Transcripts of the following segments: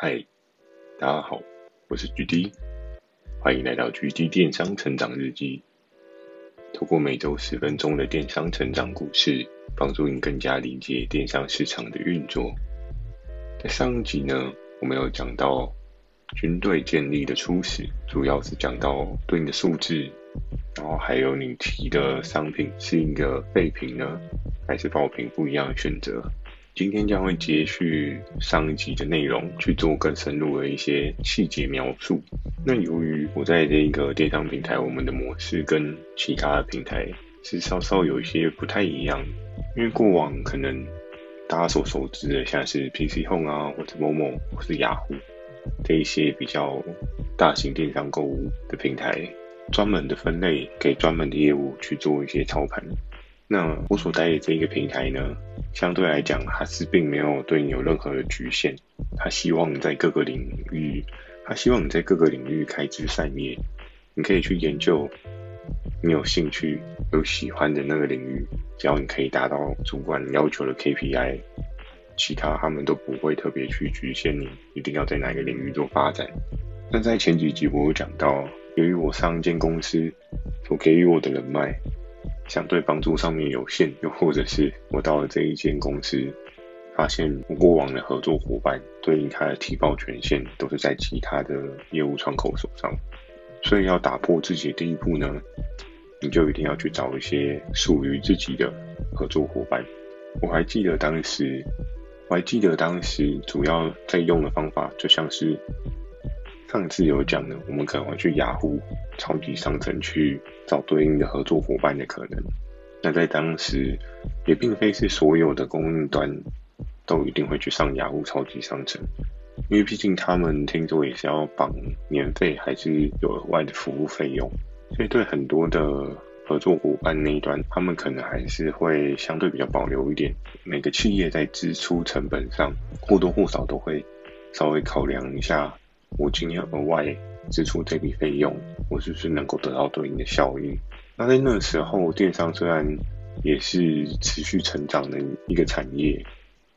嗨，大家好，我是 GD，欢迎来到 GD 电商成长日记。透过每周十分钟的电商成长故事，帮助你更加理解电商市场的运作。在上一集呢，我们有讲到军队建立的初始，主要是讲到对应的数字，然后还有你提的商品是一个废品呢，还是爆品，不一样的选择。今天将会接续上一集的内容，去做更深入的一些细节描述。那由于我在这个电商平台，我们的模式跟其他的平台是稍稍有一些不太一样，因为过往可能大家所熟知的，像是 PC Home 啊，或者 Momo 或是雅虎这一些比较大型电商购物的平台，专门的分类给专门的业务去做一些操盘。那我所带的这一个平台呢，相对来讲，它是并没有对你有任何的局限。它希望你在各个领域，它希望你在各个领域开枝散叶，你可以去研究你有兴趣、有喜欢的那个领域，只要你可以达到主管要求的 KPI，其他他们都不会特别去局限你一定要在哪个领域做发展。那在前几集我有讲到，由于我上一间公司所给予我的人脉。相对帮助上面有限，又或者是我到了这一间公司，发现我过往的合作伙伴对应他的提报权限都是在其他的业务窗口手上，所以要打破自己的第一步呢，你就一定要去找一些属于自己的合作伙伴。我还记得当时，我还记得当时主要在用的方法，就像是。上次有讲呢，我们可能会去雅虎超级商城去找对应的合作伙伴的可能。那在当时，也并非是所有的供应端都一定会去上雅虎超级商城，因为毕竟他们听说也是要绑年费，还是有额外的服务费用，所以对很多的合作伙伴那一端，他们可能还是会相对比较保留一点。每个企业在支出成本上，或多或少都会稍微考量一下。我今天额外支出这笔费用，我是不是能够得到对应的效应？那在那时候，电商虽然也是持续成长的一个产业，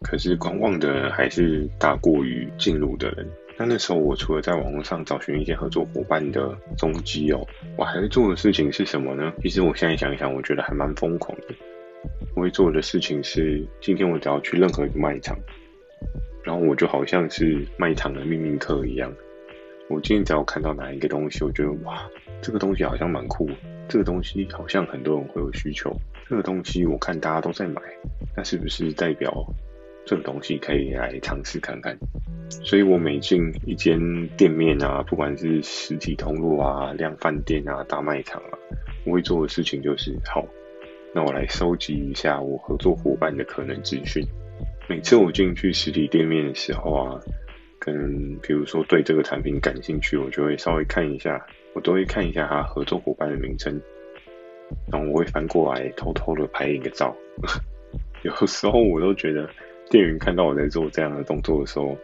可是观望的人还是大过于进入的人。那那时候，我除了在网络上找寻一些合作伙伴的踪迹哦，我还会做的事情是什么呢？其实我现在想一想，我觉得还蛮疯狂的。我会做的事情是，今天我只要去任何一个卖场。然后我就好像是卖场的秘密客一样，我今天只要看到哪一个东西，我觉得哇，这个东西好像蛮酷，这个东西好像很多人会有需求，这个东西我看大家都在买，那是不是代表这个东西可以来尝试看看？所以我每进一间店面啊，不管是实体通路啊、量贩店啊、大卖场啊，我会做的事情就是，好，那我来收集一下我合作伙伴的可能资讯。每次我进去实体店面的时候啊，跟比如说对这个产品感兴趣，我就会稍微看一下，我都会看一下他合作伙伴的名称，然后我会翻过来偷偷的拍一个照。有时候我都觉得店员看到我在做这样的动作的时候，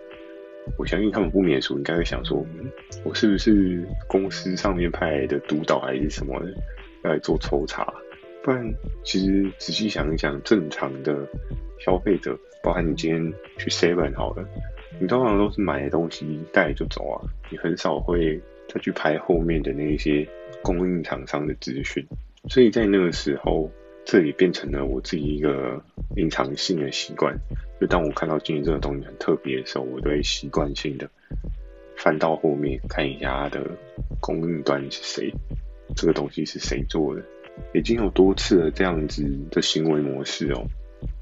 我相信他们不免俗，应该会想说，嗯，我是不是公司上面派来的督导还是什么的，要来做抽查？不然，其实仔细想一想，正常的消费者，包含你今天去 Seven 好了，你通常都是买的东西带就走啊，你很少会再去拍后面的那一些供应厂商的资讯。所以在那个时候，这里变成了我自己一个隐藏性的习惯，就当我看到今天这个东西很特别的时候，我都会习惯性的翻到后面看一下它的供应端是谁，这个东西是谁做的。已经有多次了这样子的行为模式哦。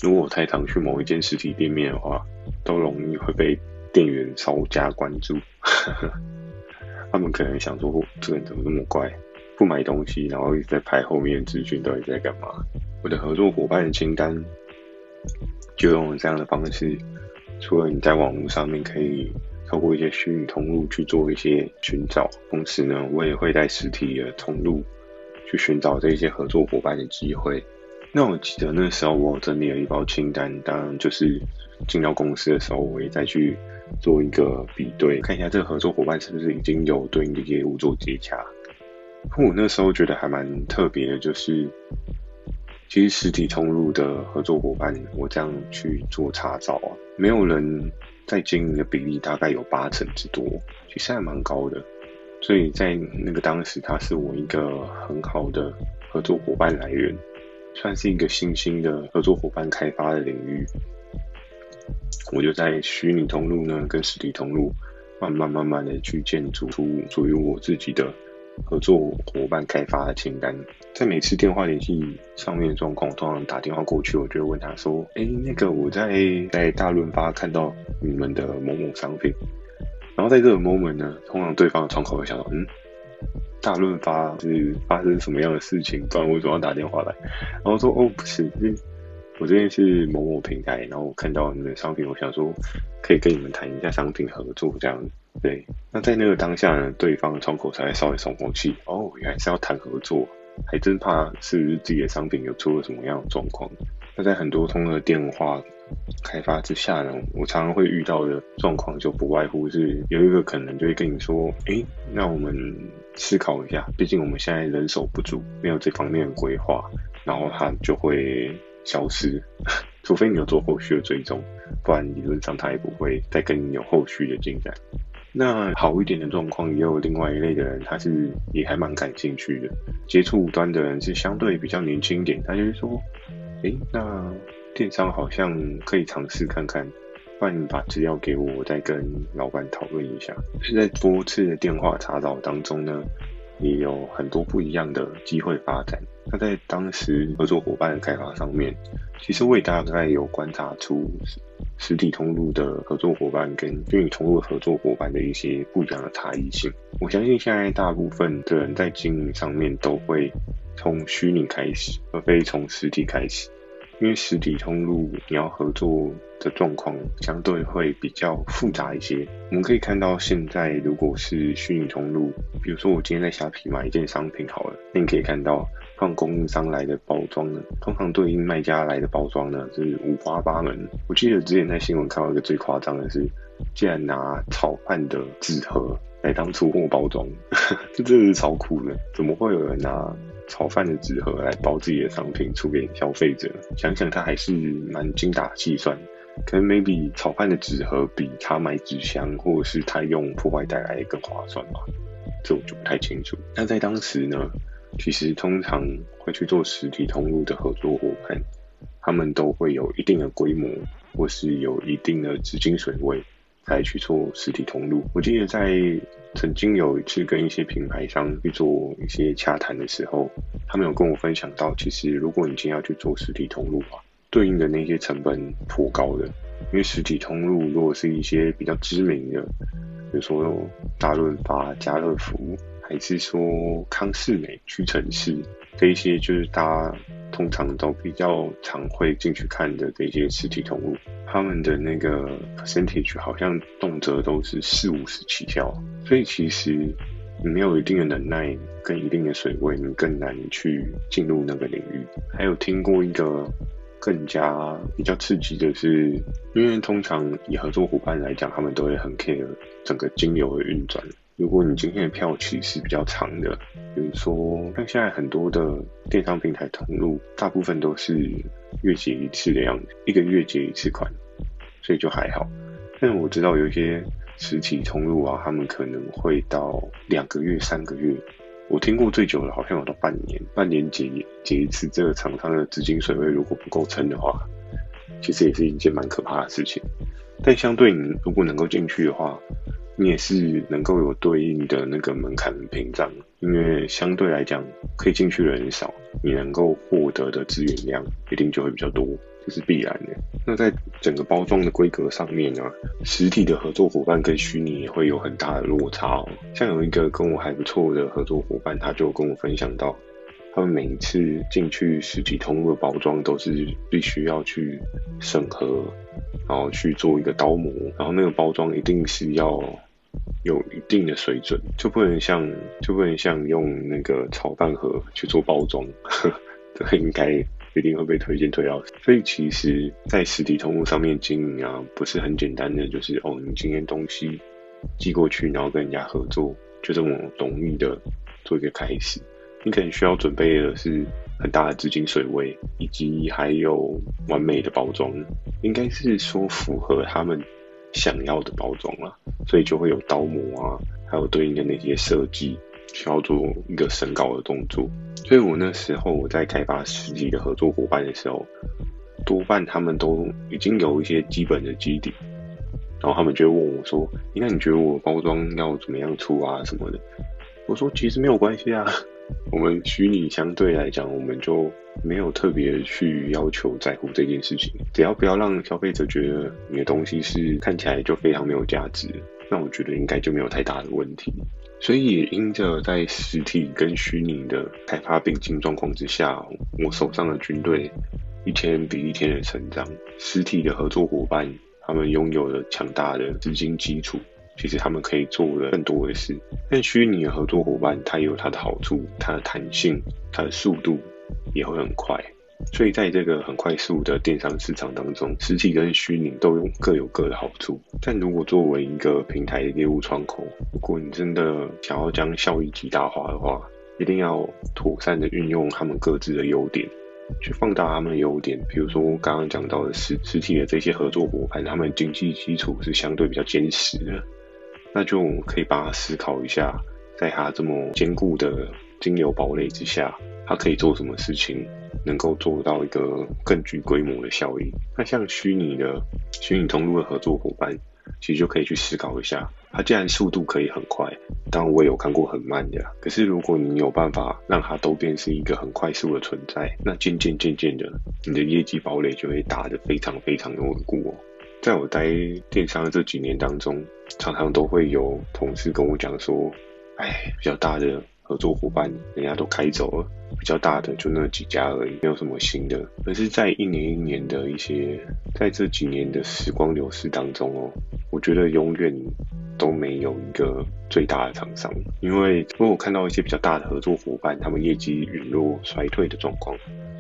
如果我太常去某一间实体店面的话，都容易会被店员稍加关注。他们可能想说，这人怎么那么怪，不买东西，然后一直在拍后面的资讯，到底在干嘛？我的合作伙伴的清单就用了这样的方式，除了你在网络上面可以透过一些虚拟通路去做一些寻找，同时呢，我也会在实体的通路。去寻找这些合作伙伴的机会。那我记得那时候我整理了一包清单，当然就是进到公司的时候，我也再去做一个比对，看一下这个合作伙伴是不是已经有对应的业务做接洽。我那时候觉得还蛮特别的，就是其实实体通路的合作伙伴，我这样去做查找啊，没有人在经营的比例大概有八成之多，其实还蛮高的。所以在那个当时，他是我一个很好的合作伙伴来源，算是一个新兴的合作伙伴开发的领域。我就在虚拟通路呢，跟实体通路慢慢慢慢的去建筑出属于我自己的合作伙伴开发的清单。在每次电话联系上面的状况，通常打电话过去，我就会问他说：“哎，那个我在在大润发看到你们的某某商品。”然后在这个 moment 呢，通常对方的窗口会想到，嗯，大润发是发生什么样的事情？不然为什么要打电话来？然后说，哦，不是，我这边是某某平台，然后我看到你们的商品，我想说可以跟你们谈一下商品合作这样。对，那在那个当下呢，对方的窗口才稍微松口气。哦，原来是要谈合作，还真怕是不是自己的商品有出了什么样的状况。那在很多通的电话。开发之下呢，我常常会遇到的状况就不外乎是有一个可能就会跟你说，诶，那我们思考一下，毕竟我们现在人手不足，没有这方面的规划，然后他就会消失，除非你有做后续的追踪，不然理论上他也不会再跟你有后续的进展。那好一点的状况，也有另外一类的人，他是也还蛮感兴趣的，接触端的人是相对比较年轻一点，他就是说，诶，那。电商好像可以尝试看看，不然你把资料给我，我再跟老板讨论一下。是在多次的电话查找当中呢，也有很多不一样的机会发展。那在当时合作伙伴的开发上面，其实我也大概有观察出实体通路的合作伙伴跟虚拟通路合作伙伴的一些不一样的差异性。我相信现在大部分的人在经营上面都会从虚拟开始，而非从实体开始。因为实体通路你要合作的状况相对会比较复杂一些。我们可以看到，现在如果是虚拟通路，比如说我今天在虾皮买一件商品好了，那你可以看到放供应商来的包装呢，通常对应卖家来的包装呢是五花八门。我记得之前在新闻看到一个最夸张的是，竟然拿炒饭的纸盒来当出货包装，这真的是超酷的！怎么会有人拿？炒饭的纸盒来包自己的商品出给消费者，想想他还是蛮精打细算。可能 maybe 炒饭的纸盒比他买纸箱或者是他用破坏袋来更划算吧？这我就不太清楚。那在当时呢，其实通常会去做实体通路的合作伙伴，他们都会有一定的规模，或是有一定的资金水位。才去做实体通路。我记得在曾经有一次跟一些品牌商去做一些洽谈的时候，他们有跟我分享到，其实如果你今天要去做实体通路啊，对应的那些成本颇高的。因为实体通路如果是一些比较知名的，比如说大润发、家乐福，还是说康士美、屈臣氏，这一些就是大家通常都比较常会进去看的这些实体通路。他们的那个 percentage 好像动辄都是四五十起跳，所以其实你没有一定的能耐跟一定的水位，你更难去进入那个领域。还有听过一个更加比较刺激的是，因为通常以合作伙伴来讲，他们都会很 care 整个金流的运转。如果你今天的票期是比较长的，比如说像现在很多的电商平台通路，大部分都是月结一次的样子，一个月结一次款。所以就还好，但我知道有一些实体通路啊，他们可能会到两个月、三个月。我听过最久的，好像有到半年，半年结结一次。这个厂商的资金水位如果不够撑的话，其实也是一件蛮可怕的事情。但相对你如果能够进去的话，你也是能够有对应的那个门槛屏障，因为相对来讲，可以进去的人少，你能够获得的资源量一定就会比较多。这是必然的。那在整个包装的规格上面呢，实体的合作伙伴跟虚拟也会有很大的落差哦。像有一个跟我还不错的合作伙伴，他就跟我分享到，他们每一次进去实体通路的包装都是必须要去审核，然后去做一个刀模，然后那个包装一定是要有一定的水准，就不能像就不能像用那个炒饭盒去做包装，这个应该。一定会被推荐推到，所以其实，在实体通路上面经营啊，不是很简单的，就是哦，你今天东西寄过去，然后跟人家合作，就这么容易的做一个开始。你可能需要准备的是很大的资金水位，以及还有完美的包装，应该是说符合他们想要的包装啊，所以就会有刀模啊，还有对应的那些设计需要做一个审稿的动作。所以我那时候我在开发实体的合作伙伴的时候，多半他们都已经有一些基本的基底，然后他们就问我说：“那你觉得我包装要怎么样出啊什么的？”我说：“其实没有关系啊。”我们虚拟相对来讲，我们就没有特别去要求在乎这件事情，只要不要让消费者觉得你的东西是看起来就非常没有价值，那我觉得应该就没有太大的问题。所以也因着在实体跟虚拟的开发并进状况之下，我手上的军队一天比一天的成长，实体的合作伙伴他们拥有了强大的资金基础。其实他们可以做的更多的事，但虚拟的合作伙伴，它有它的好处，它的弹性，它的速度也会很快。所以在这个很快速的电商市场当中，实体跟虚拟都有各有各的好处。但如果作为一个平台的业务窗口，如果你真的想要将效益极大化的话，一定要妥善的运用他们各自的优点，去放大他们的优点。比如说刚刚讲到的实实体的这些合作伙伴，他们经济基础是相对比较坚实的。那就可以帮他思考一下，在他这么坚固的金流堡垒之下，他可以做什么事情，能够做到一个更具规模的效益。那像虚拟的虚拟通路的合作伙伴，其实就可以去思考一下，它既然速度可以很快，当然我也有看过很慢的。可是如果你有办法让它都变成一个很快速的存在，那渐渐渐渐的，你的业绩堡垒就会打得非常非常的稳固哦。在我待电商的这几年当中，常常都会有同事跟我讲说：“哎，比较大的合作伙伴人家都开走了，比较大的就那几家而已，没有什么新的。”可是，在一年一年的一些，在这几年的时光流逝当中哦，我觉得永远都没有一个最大的厂商，因为我有看到一些比较大的合作伙伴，他们业绩陨落衰退的状况，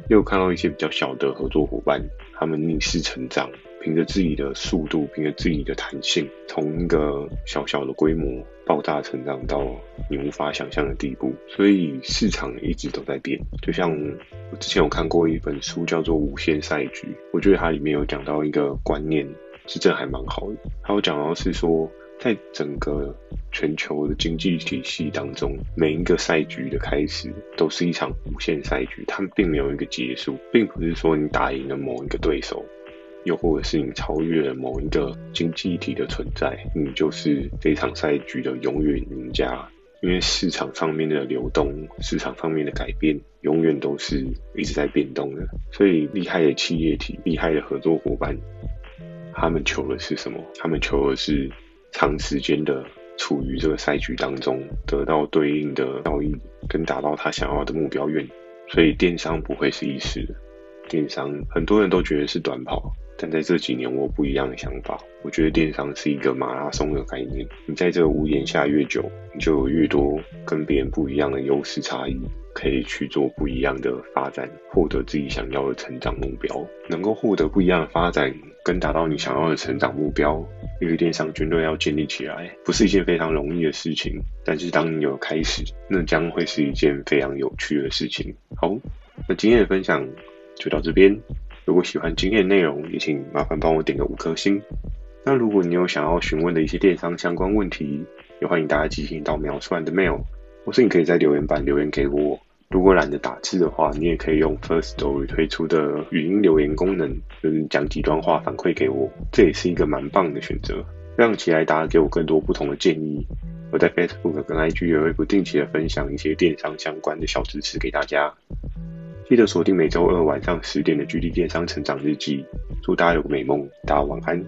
又看到一些比较小的合作伙伴，他们逆势成长。凭着自己的速度，凭着自己的弹性，从一个小小的规模爆炸成长到你无法想象的地步。所以市场一直都在变。就像我之前有看过一本书，叫做《无限赛局》，我觉得它里面有讲到一个观念，是真还蛮好的。它有讲到是说，在整个全球的经济体系当中，每一个赛局的开始都是一场无限赛局，它们并没有一个结束，并不是说你打赢了某一个对手。又或者是你超越了某一个经济体的存在，你就是这场赛局的永远赢家。因为市场上面的流动，市场上面的改变，永远都是一直在变动的。所以，厉害的企业体、厉害的合作伙伴，他们求的是什么？他们求的是长时间的处于这个赛局当中，得到对应的效益，跟达到他想要的目标愿。所以，电商不会是一时的，电商很多人都觉得是短跑。但在这几年，我有不一样的想法。我觉得电商是一个马拉松的概念。你在这屋檐下越久，你就有越多跟别人不一样的优势差异，可以去做不一样的发展，获得自己想要的成长目标。能够获得不一样的发展，跟达到你想要的成长目标，一个电商军队要建立起来，不是一件非常容易的事情。但是当你有开始，那将会是一件非常有趣的事情。好，那今天的分享就到这边。如果喜欢今天的内容，也请麻烦帮我点个五颗星。那如果你有想要询问的一些电商相关问题，也欢迎大家寄信到描述栏的 mail，或是你可以在留言板留言给我。如果懒得打字的话，你也可以用 First Story 推出的语音留言功能，就是讲几段话反馈给我，这也是一个蛮棒的选择，让期待大家给我更多不同的建议。我在 Facebook 跟 IG 也会不定期的分享一些电商相关的小知识给大家。记得锁定每周二晚上十点的《GD 电商成长日记》，祝大家有个美梦，大家晚安。